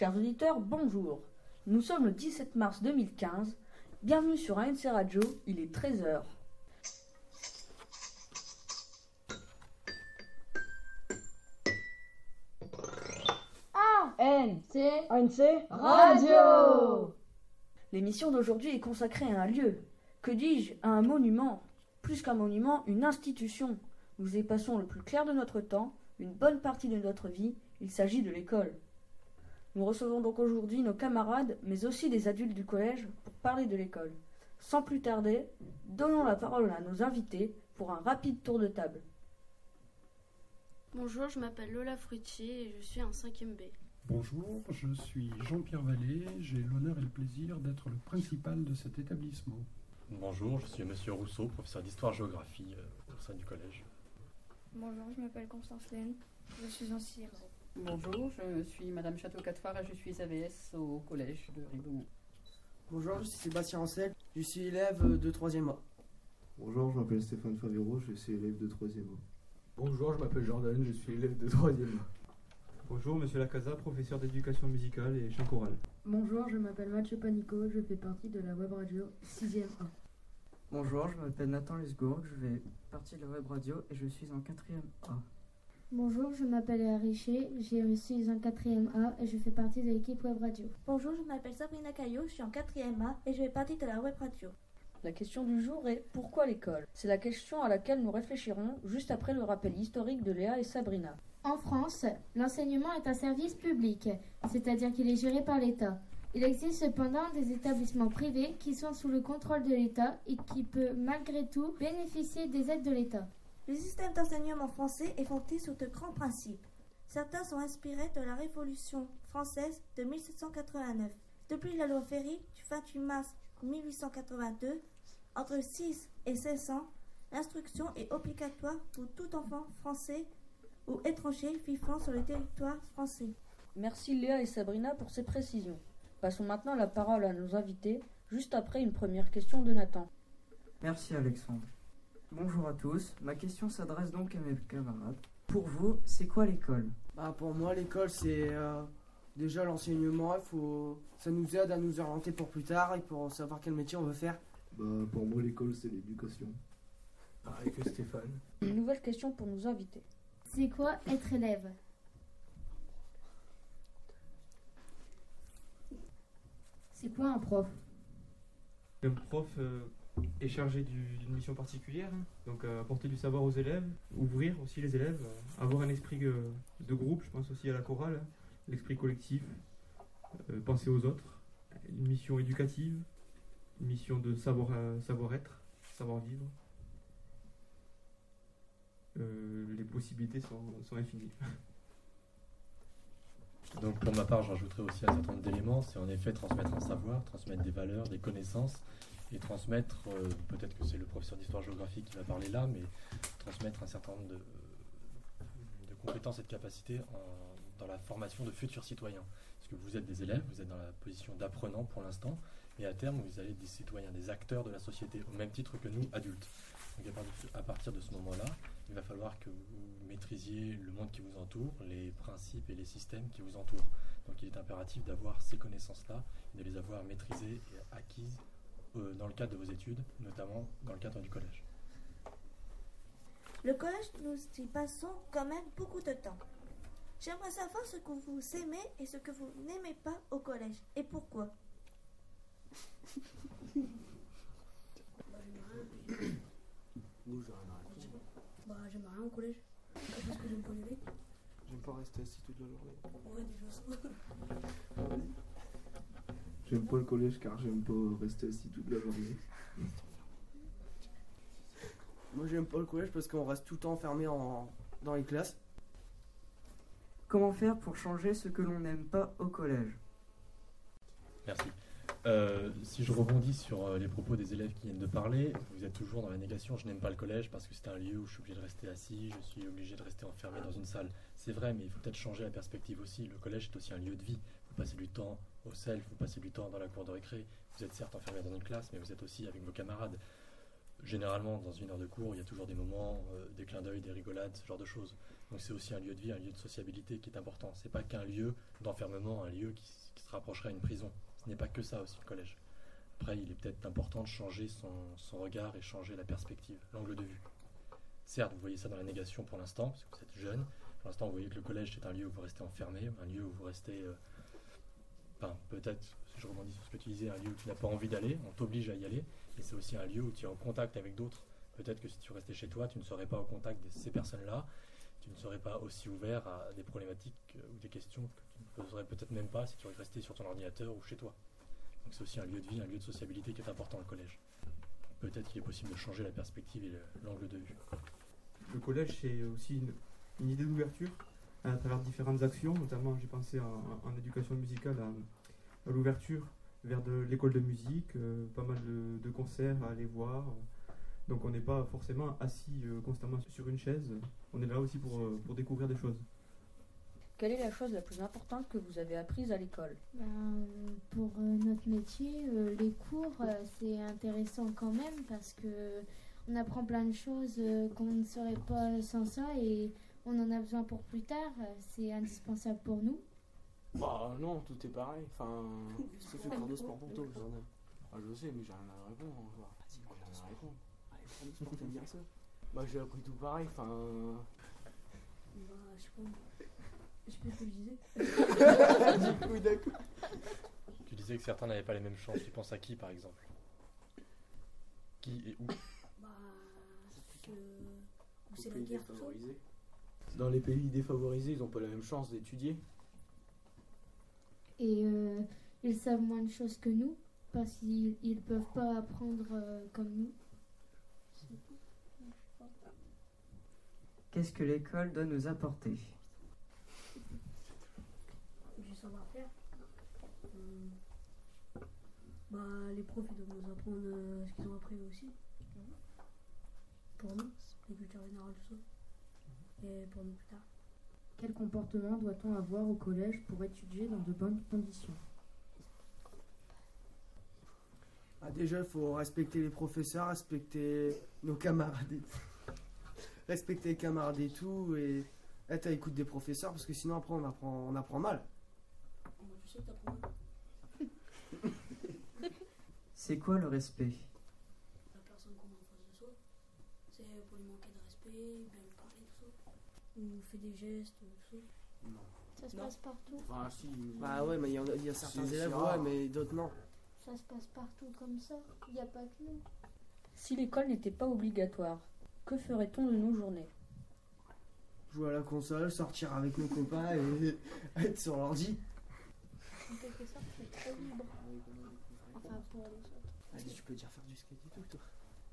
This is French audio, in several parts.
Chers auditeurs, bonjour. Nous sommes le 17 mars 2015. Bienvenue sur ANC Radio, il est 13h. ANC ANC Radio L'émission d'aujourd'hui est consacrée à un lieu. Que dis-je À un monument. Plus qu'un monument, une institution. Nous y passons le plus clair de notre temps, une bonne partie de notre vie. Il s'agit de l'école. Nous recevons donc aujourd'hui nos camarades, mais aussi des adultes du collège, pour parler de l'école. Sans plus tarder, donnons la parole à nos invités pour un rapide tour de table. Bonjour, je m'appelle Lola Fruitier et je suis en 5e B. Bonjour, je suis Jean-Pierre Vallée. J'ai l'honneur et le plaisir d'être le principal de cet établissement. Bonjour, je suis Monsieur Rousseau, professeur d'histoire-géographie euh, au sein du collège. Bonjour, je m'appelle Constance Laine, je suis en CIRO. Bonjour, je suis Madame Château-Catefard et je suis AVS au collège de Ribeaumont. Bonjour, je suis Sébastien Ancel, je suis élève de 3e A. Bonjour, je m'appelle Stéphane Favero, je suis élève de 3e A. Bonjour, je m'appelle Jordan, je suis élève de 3e A. Bonjour, monsieur Lacasa, professeur d'éducation musicale et chant choral. Bonjour, je m'appelle Mathieu Panico, je fais partie de la web radio 6e A. Bonjour, je m'appelle Nathan Lesgourg, je fais partie de la web radio et je suis en 4e A. Bonjour, je m'appelle Léa Richer, je suis en 4e A et je fais partie de l'équipe web radio. Bonjour, je m'appelle Sabrina Caillot, je suis en 4e A et je fais partie de la web radio. La question du jour est pourquoi l'école? C'est la question à laquelle nous réfléchirons juste après le rappel historique de Léa et Sabrina. En France, l'enseignement est un service public, c'est-à-dire qu'il est géré par l'État. Il existe cependant des établissements privés qui sont sous le contrôle de l'État et qui peuvent malgré tout bénéficier des aides de l'État. Le système d'enseignement français est fondé sur de grands principes. Certains sont inspirés de la Révolution française de 1789. Depuis la loi Ferry du 28 mars 1882, entre 6 et 16 ans, l'instruction est obligatoire pour tout enfant français ou étranger vivant sur le territoire français. Merci Léa et Sabrina pour ces précisions. Passons maintenant la parole à nos invités, juste après une première question de Nathan. Merci Alexandre. Bonjour à tous, ma question s'adresse donc à mes camarades. Pour vous, c'est quoi l'école? Bah, Pour moi, l'école, c'est euh, déjà l'enseignement. Il faut, ça nous aide à nous orienter pour plus tard et pour savoir quel métier on veut faire. Bah, pour moi, l'école, c'est l'éducation. Pareil que Stéphane? Une nouvelle question pour nos invités. C'est quoi être élève? C'est quoi un prof? Un prof euh, est chargé d'une mission particulière, hein. donc euh, apporter du savoir aux élèves, ouvrir aussi les élèves, euh, avoir un esprit de groupe, je pense aussi à la chorale, hein. l'esprit collectif, euh, penser aux autres, une mission éducative, une mission de savoir savoir-être, savoir-vivre. Euh, les possibilités sont, infinies. Donc pour ma part, j'ajouterais aussi un certain nombre d'éléments. C'est en effet transmettre un savoir, transmettre des valeurs, des connaissances, et transmettre, euh, peut-être que c'est le professeur d'histoire-géographie qui va parler là, mais transmettre un certain nombre de, de compétences et de capacités dans la formation de futurs citoyens. Parce que vous êtes des élèves, vous êtes dans la position d'apprenant pour l'instant, et à terme, vous allez être des citoyens, des acteurs de la société, au même titre que nous, adultes. Donc à partir de ce moment-là, il va falloir que vous maîtrisiez le monde qui vous entoure, les principes et les systèmes qui vous entourent. Donc il est impératif d'avoir ces connaissances-là, de les avoir maîtrisées et acquises euh, dans le cadre de vos études, notamment dans le cadre du collège. Le collège, nous y passons quand même beaucoup de temps. J'aimerais savoir ce que vous aimez et ce que vous n'aimez pas au collège et pourquoi? Bah, j'aime rien au collège. Parce que j'aime pas y aller. J'aime pas rester assis toute la journée. Ouais, déjà. J'aime pas le collège car j'aime pas rester assis toute la journée. Moi, j'aime pas le collège parce qu'on reste tout le temps enfermé en, dans les classes. Comment faire pour changer ce que l'on n'aime pas au collège? Merci. Euh, si je rebondis sur euh, les propos des élèves qui viennent de parler, vous êtes toujours dans la négation. Je n'aime pas le collège parce que c'est un lieu où je suis obligé de rester assis, je suis obligé de rester enfermé dans une salle. C'est vrai, mais il faut peut-être changer la perspective aussi. Le collège est aussi un lieu de vie. Passez du temps au self, vous passez du temps dans la cour de récré. Vous êtes certes enfermé dans une classe, mais vous êtes aussi avec vos camarades. généralement, dans une heure de cours, il y a toujours des moments, euh, des clins d'œil, des rigolades, ce genre de choses. Donc c'est aussi un lieu de vie, un lieu de sociabilité qui est important. C'est pas qu'un lieu d'enfermement, un lieu qui, se rapprocherait à une prison. Ce n'est pas que ça aussi le collège. Après, il est peut-être important de changer son, son regard et changer la perspective, l'angle de vue. Certes, vous voyez ça dans la négation pour l'instant, parce que vous êtes jeune. Pour l'instant, vous voyez que le collège, c'est un lieu où vous restez enfermé, un lieu où vous restez... euh, Peut-être, si je rebondis sur ce que tu disais, un lieu où tu n'as pas envie d'aller, on t'oblige à y aller, et c'est aussi un lieu où tu es en contact avec d'autres. Peut-être que si tu restais chez toi, tu ne serais pas au contact de ces personnes-là, tu ne serais pas aussi ouvert à des problématiques euh, ou des questions que tu ne poserais peut-être même pas si tu restais sur ton ordinateur ou chez toi. Donc c'est aussi un lieu de vie, un lieu de sociabilité qui est important le collège. Peut-être qu'il est possible de changer la perspective et le- l'angle de vue. Le collège, c'est aussi une idée d'ouverture? À travers différentes actions. Notamment, j'ai pensé en, en éducation musicale à, à l'ouverture vers de l'école de musique, euh, pas mal de, de concerts à aller voir. Donc on n'est pas forcément assis euh, constamment sur une chaise. On est là aussi pour, euh, pour découvrir des choses. Quelle est la chose la plus importante que vous avez apprise à l'école? Ben, pour notre métier, euh, les cours, euh, c'est intéressant quand même parce que on apprend plein de choses euh, qu'on ne saurait pas sans ça et on en a besoin pour plus tard. euh, C'est indispensable pour nous. Bah non, tout est pareil. Enfin, c'est fait cours de sport pour toi, Jordan. Ah, je sais, mais j'ai rien à répondre. Quoi. J'ai rien à répondre. Allez, prends t'aimes bien ça Bah, j'ai appris tout pareil. Enfin. Bah, je sais pas. Je sais pas ce que je disais. du coup, d'accord. Tu disais que certains n'avaient pas les mêmes chances. Tu penses à qui, par exemple? Qui et où? Bah, je... où c'est la guerre, tout ça. Dans les pays défavorisés, ils n'ont pas la même chance d'étudier. Et euh, ils savent moins de choses que nous parce qu'ils ne peuvent pas apprendre euh, comme nous. Qu'est-ce que l'école doit nous apporter? Du savoir-faire. Hum. Bah, les profs, ils doivent nous apprendre euh, ce qu'ils ont appris eux aussi. Pour nous, les cultures générales, tout ça. Et pour nous plus tard. Quel comportement doit-on avoir au collège pour étudier dans de bonnes conditions? Ah, déjà, il faut respecter les professeurs, respecter nos camarades. et- respecter les camarades et tout. Et être à l'écoute des professeurs, parce que sinon, après, on apprend, on apprend mal. Je sais que t'apprends mal. C'est quoi le respect La personne qu'on a en face de soi. C'est pour lui manquer de respect, bien lui parler, tout ça. Ou fait des gestes, tout ça. Non. Ça se Non. passe partout. Bah, si. Bah, ouais, mais il y, en a- il y a certains C'est- élèves, c'est ouais, rare. mais d'autres, non. Ça se passe partout comme ça. Il n'y a pas que nous. Si l'école n'était pas obligatoire, que ferait-on de nos journées? Jouer à la console, sortir avec nos copains et être sur l'ordi. En quelque sorte, c'est très libre. Enfin, pour les autres. Allez, tu peux dire faire du skate et tout, toi.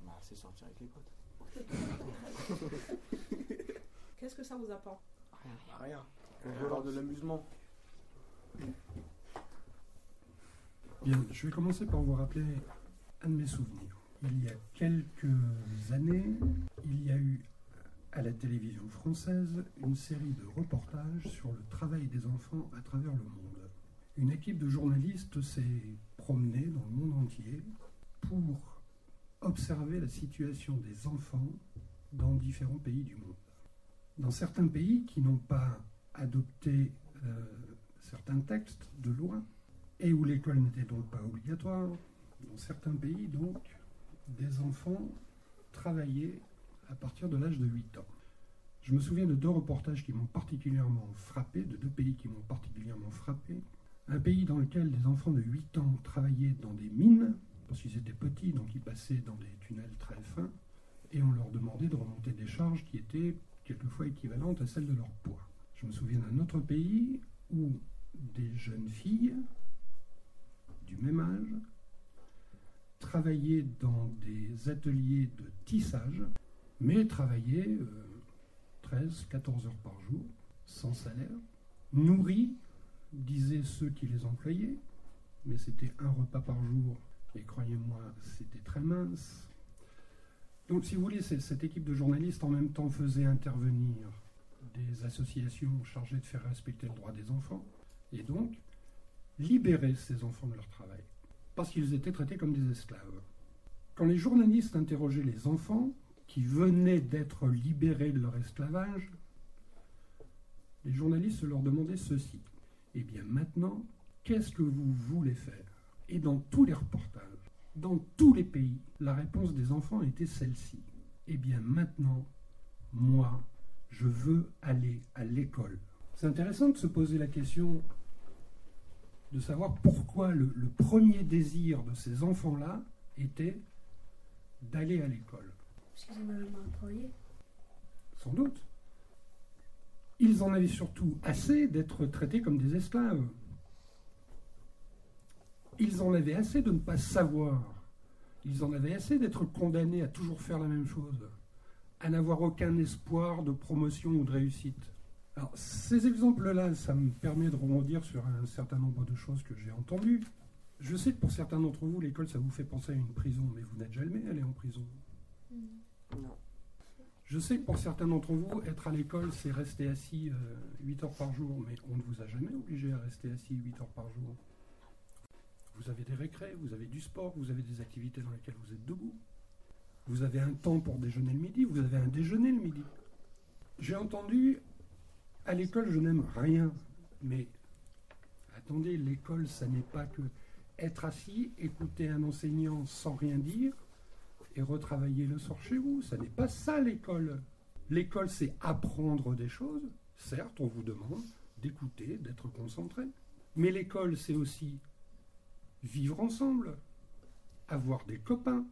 Bah, c'est sortir avec les potes. Qu'est-ce que ça vous apporte? Rien. Rien. On veut avoir de l'amusement. Je vais commencer par vous rappeler un de mes souvenirs. Il y a quelques années, il y a eu à la télévision française une série de reportages sur le travail des enfants à travers le monde. Une équipe de journalistes s'est promenée dans le monde entier pour observer la situation des enfants dans différents pays du monde. Dans certains pays qui n'ont pas adopté euh, certains textes de loi, et où l'école n'était donc pas obligatoire, dans certains pays, donc, des enfants travaillaient à partir de l'âge de 8 ans. Je me souviens de deux reportages qui m'ont particulièrement frappé, de deux pays qui m'ont particulièrement frappé. Un pays dans lequel des enfants de 8 ans travaillaient dans des mines, parce qu'ils étaient petits, donc ils passaient dans des tunnels très fins, et on leur demandait de remonter des charges qui étaient quelquefois équivalentes à celles de leur poids. Je me souviens d'un autre pays où des jeunes filles du même âge travaillaient dans des ateliers de tissage, mais travaillaient 13-14 heures par jour, sans salaire, nourris, disaient ceux qui les employaient, mais c'était un repas par jour, et croyez-moi, c'était très mince. Donc, si vous voulez, cette équipe de journalistes en même temps faisait intervenir des associations chargées de faire respecter le droit des enfants, et donc libérer ces enfants de leur travail, parce qu'ils étaient traités comme des esclaves. Quand les journalistes interrogeaient les enfants qui venaient d'être libérés de leur esclavage, les journalistes leur demandaient ceci. Eh bien maintenant, qu'est-ce que vous voulez faire? Et dans tous les reportages, dans tous les pays, la réponse des enfants était celle-ci. Eh bien maintenant, moi, je veux aller à l'école. C'est intéressant de se poser la question de savoir pourquoi le, le premier désir de ces enfants-là était d'aller à l'école. Parce qu'ils en avaient marre de travailler. Sans doute. Ils en avaient surtout assez d'être traités comme des esclaves. Ils en avaient assez de ne pas savoir. Ils en avaient assez d'être condamnés à toujours faire la même chose, à n'avoir aucun espoir de promotion ou de réussite. Alors, ces exemples-là, ça me permet de rebondir sur un certain nombre de choses que j'ai entendues. Je sais que pour certains d'entre vous, l'école, ça vous fait penser à une prison, mais vous n'êtes jamais allé en prison. Non. Je sais que pour certains d'entre vous, être à l'école, c'est rester assis euh, 8 heures par jour, mais on ne vous a jamais obligé à rester assis 8 heures par jour. Vous avez des récrés, vous avez du sport, vous avez des activités dans lesquelles vous êtes debout. Vous avez un temps pour déjeuner le midi, vous avez un déjeuner le midi. J'ai entendu, à l'école, je n'aime rien, mais attendez, l'école, ça n'est pas que être assis, écouter un enseignant sans rien dire, et retravailler le soir chez vous. Ça n'est pas ça l'école. L'école, c'est apprendre des choses. Certes, on vous demande d'écouter, d'être concentré. Mais l'école, c'est aussi vivre ensemble, avoir des copains.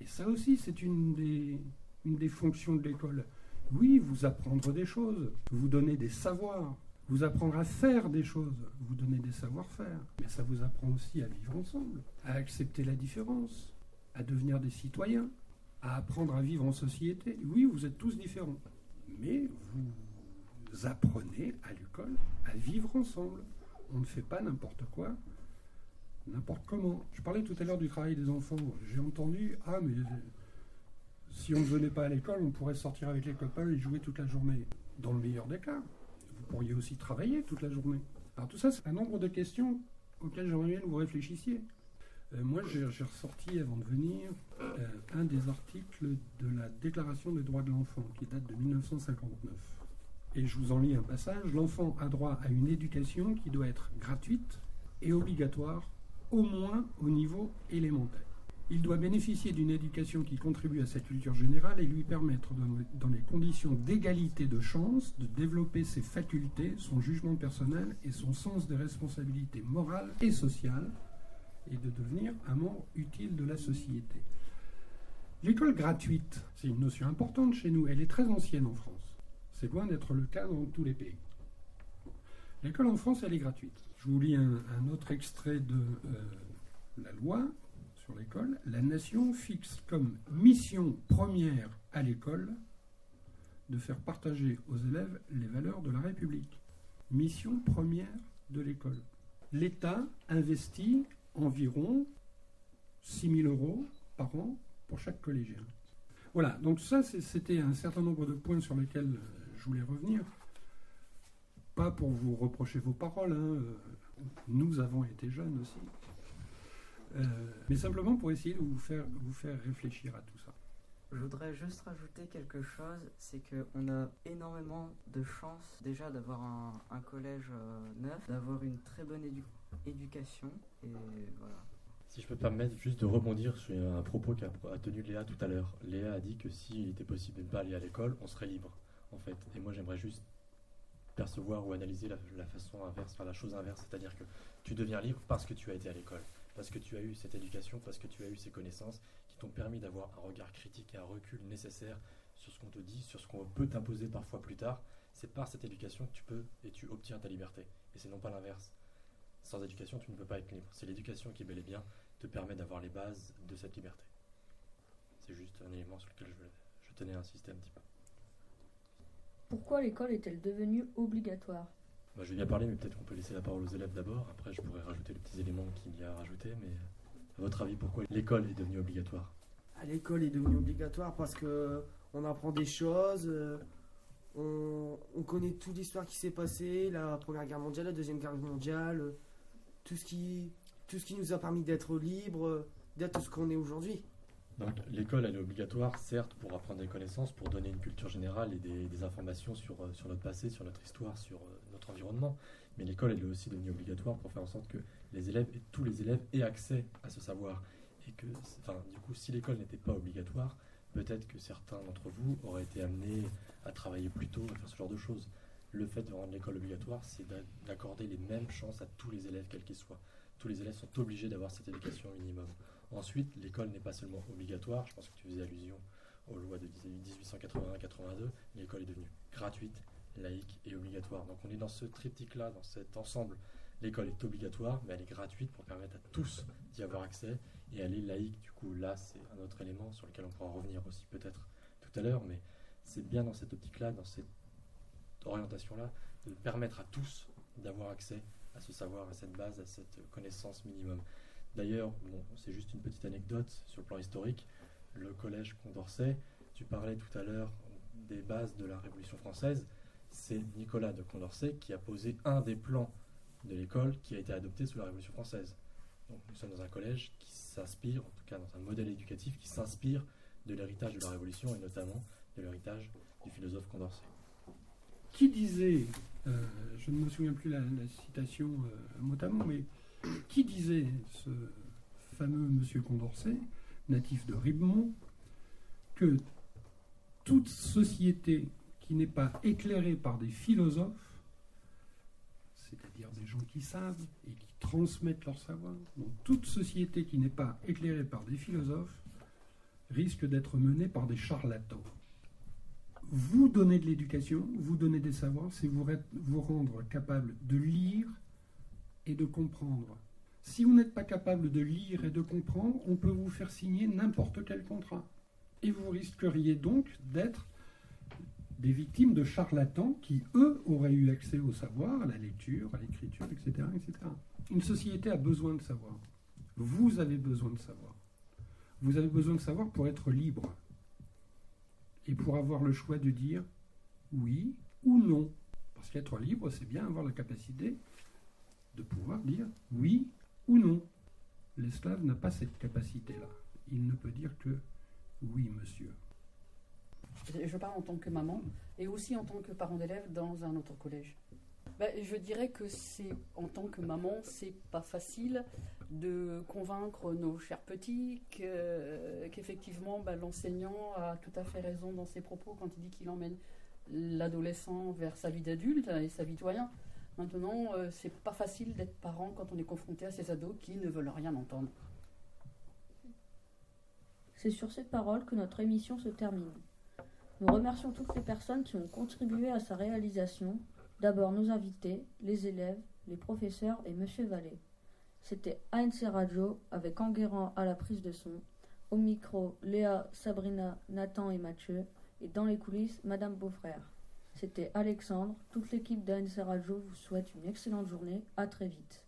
Et ça aussi, c'est une des fonctions de l'école. Oui, vous apprendre des choses, vous donner des savoirs, vous apprendre à faire des choses, vous donner des savoir-faire. Mais ça vous apprend aussi à vivre ensemble, à accepter la différence, à devenir des citoyens, à apprendre à vivre en société. Oui, vous êtes tous différents, mais vous apprenez à l'école à vivre ensemble. On ne fait pas n'importe quoi, n'importe comment. Je parlais tout à l'heure du travail des enfants. J'ai entendu, ah mais si on ne venait pas à l'école, on pourrait sortir avec les copains et jouer toute la journée. Dans le meilleur des cas, vous pourriez aussi travailler toute la journée. Alors tout ça, c'est un nombre de questions auxquelles j'aimerais bien que vous réfléchissiez. Euh, moi, j'ai ressorti avant de venir euh, un des articles de la Déclaration des droits de l'enfant qui date de 1959. Et je vous en lis un passage. L'enfant a droit à une éducation qui doit être gratuite et obligatoire, au moins au niveau élémentaire. Il doit bénéficier d'une éducation qui contribue à sa culture générale et lui permettre, dans les conditions d'égalité de chance, de développer ses facultés, son jugement personnel et son sens des responsabilités morales et sociales, et de devenir un membre utile de la société. L'école gratuite, c'est une notion importante chez nous, elle est très ancienne en France. C'est loin d'être le cas dans tous les pays. L'école en France, elle est gratuite. Je vous lis un, autre extrait de euh, la loi l'école. La nation fixe comme mission première à l'école de faire partager aux élèves les valeurs de la République. Mission première de l'école. L'État investit environ 6 000 euros par an pour chaque collégien. Voilà, donc ça c'était un certain nombre de points sur lesquels je voulais revenir. Pas pour vous reprocher vos paroles, hein. nous avons été jeunes aussi, euh, mais simplement pour essayer de vous faire, vous faire réfléchir à tout ça. Je voudrais juste rajouter quelque chose, c'est qu'on a énormément de chance déjà d'avoir un, un collège euh, neuf, d'avoir une très bonne édu éducation, et voilà. Si je peux me permettre juste de rebondir sur un propos qu'a tenu Léa tout à l'heure. Léa a dit que s'il était possible de ne pas aller à l'école, on serait libre, en fait. Et moi, j'aimerais juste percevoir ou analyser la, la façon inverse, enfin la chose inverse, c'est-à-dire que tu deviens libre parce que tu as été à l'école, parce que tu as eu cette éducation, parce que tu as eu ces connaissances qui t'ont permis d'avoir un regard critique et un recul nécessaire sur ce qu'on te dit, sur ce qu'on peut t'imposer parfois plus tard. C'est par cette éducation que tu peux et tu obtiens ta liberté. Et c'est non pas l'inverse. Sans éducation, tu ne peux pas être libre. C'est l'éducation qui, bel et bien, te permet d'avoir les bases de cette liberté. C'est juste un élément sur lequel je, tenais à insister un petit peu. Pourquoi l'école est-elle devenue obligatoire? Bah, Je vais bien parler, mais peut-être qu'on peut laisser la parole aux élèves d'abord. Après, je pourrais rajouter les petits éléments qu'il y a à rajouter. Mais à votre avis, pourquoi l'école est devenue obligatoire? À l'école est devenue obligatoire parce que on apprend des choses. euh, on, on connaît toute l'histoire qui s'est passée, la Première Guerre mondiale, la Deuxième Guerre mondiale, euh, tout ce qui, tout ce qui nous a permis d'être libres, d'être ce qu'on est aujourd'hui. L'école, elle est obligatoire, certes, pour apprendre des connaissances, pour donner une culture générale et des, informations sur, euh, sur notre passé, sur notre histoire, sur euh, notre environnement. Mais l'école, elle est aussi devenue obligatoire pour faire en sorte que les élèves et tous les élèves aient accès à ce savoir. Et que, enfin, du coup, si l'école n'était pas obligatoire, peut-être que certains d'entre vous auraient été amenés à travailler plus tôt, à faire ce genre de choses. Le fait de rendre l'école obligatoire, c'est d'a- d'accorder les mêmes chances à tous les élèves, quels qu'ils soient. Tous les élèves sont obligés d'avoir cette éducation minimum. Ensuite, l'école n'est pas seulement obligatoire, je pense que tu faisais allusion aux lois de 1881-82, l'école est devenue gratuite, laïque et obligatoire. Donc on est dans ce triptyque-là, dans cet ensemble. L'école est obligatoire, mais elle est gratuite pour permettre à tous d'y avoir accès, et elle est laïque. Du coup, là, c'est un autre élément sur lequel on pourra revenir aussi peut-être tout à l'heure, mais c'est bien dans cette optique-là, dans cette orientation-là, de permettre à tous d'avoir accès à ce savoir, à cette base, à cette connaissance minimum. D'ailleurs, bon, c'est juste une petite anecdote sur le plan historique. Le collège Condorcet, tu parlais tout à l'heure des bases de la Révolution française. C'est Nicolas de Condorcet qui a posé un des plans de l'école qui a été adopté sous la Révolution française. Donc nous sommes dans un collège qui s'inspire, en tout cas dans un modèle éducatif qui s'inspire de l'héritage de la Révolution et notamment de l'héritage du philosophe Condorcet. Qui disait, euh, je ne me souviens plus la, la citation euh, mot à mot, mais qui disait ce fameux monsieur Condorcet, natif de Ribemont, que toute société qui n'est pas éclairée par des philosophes, c'est-à-dire des gens qui savent et qui transmettent leur savoir, toute société qui n'est pas éclairée par des philosophes risque d'être menée par des charlatans. Vous donner de l'éducation, vous donner des savoirs, c'est vous rendre capable de lire et de comprendre. Si vous n'êtes pas capable de lire et de comprendre, on peut vous faire signer n'importe quel contrat. Et vous risqueriez donc d'être des victimes de charlatans qui, eux, auraient eu accès au savoir, à la lecture, à l'écriture, etc.. Une société a besoin de savoir. Vous avez besoin de savoir. Vous avez besoin de savoir pour être libre et pour avoir le choix de dire oui ou non. Parce qu'être libre, c'est bien avoir la capacité de pouvoir dire oui ou non. L'esclave n'a pas cette capacité-là. Il ne peut dire que oui, monsieur. Je parle en tant que maman et aussi en tant que parent d'élève dans un autre collège. Ben, je dirais que c'est en tant que maman, c'est pas facile de convaincre nos chers petits que- qu'effectivement ben, l'enseignant a tout à fait raison dans ses propos quand il dit qu'il emmène l'adolescent vers sa vie d'adulte et sa vie de. Maintenant, euh, c'est pas facile d'être parent quand on est confronté à ces ados qui ne veulent rien entendre. C'est sur ces paroles que notre émission se termine. Nous remercions toutes les personnes qui ont contribué à sa réalisation. D'abord nos invités, les élèves, les professeurs et Monsieur Vallée. C'était ANC Radio avec Enguerrand à la prise de son. Au micro, Léa, Sabrina, Nathan et Mathieu. Et dans les coulisses, Madame Beaufrère. C'était Alexandre. Toute l'équipe d'ANC Radio vous souhaite une excellente journée. À très vite.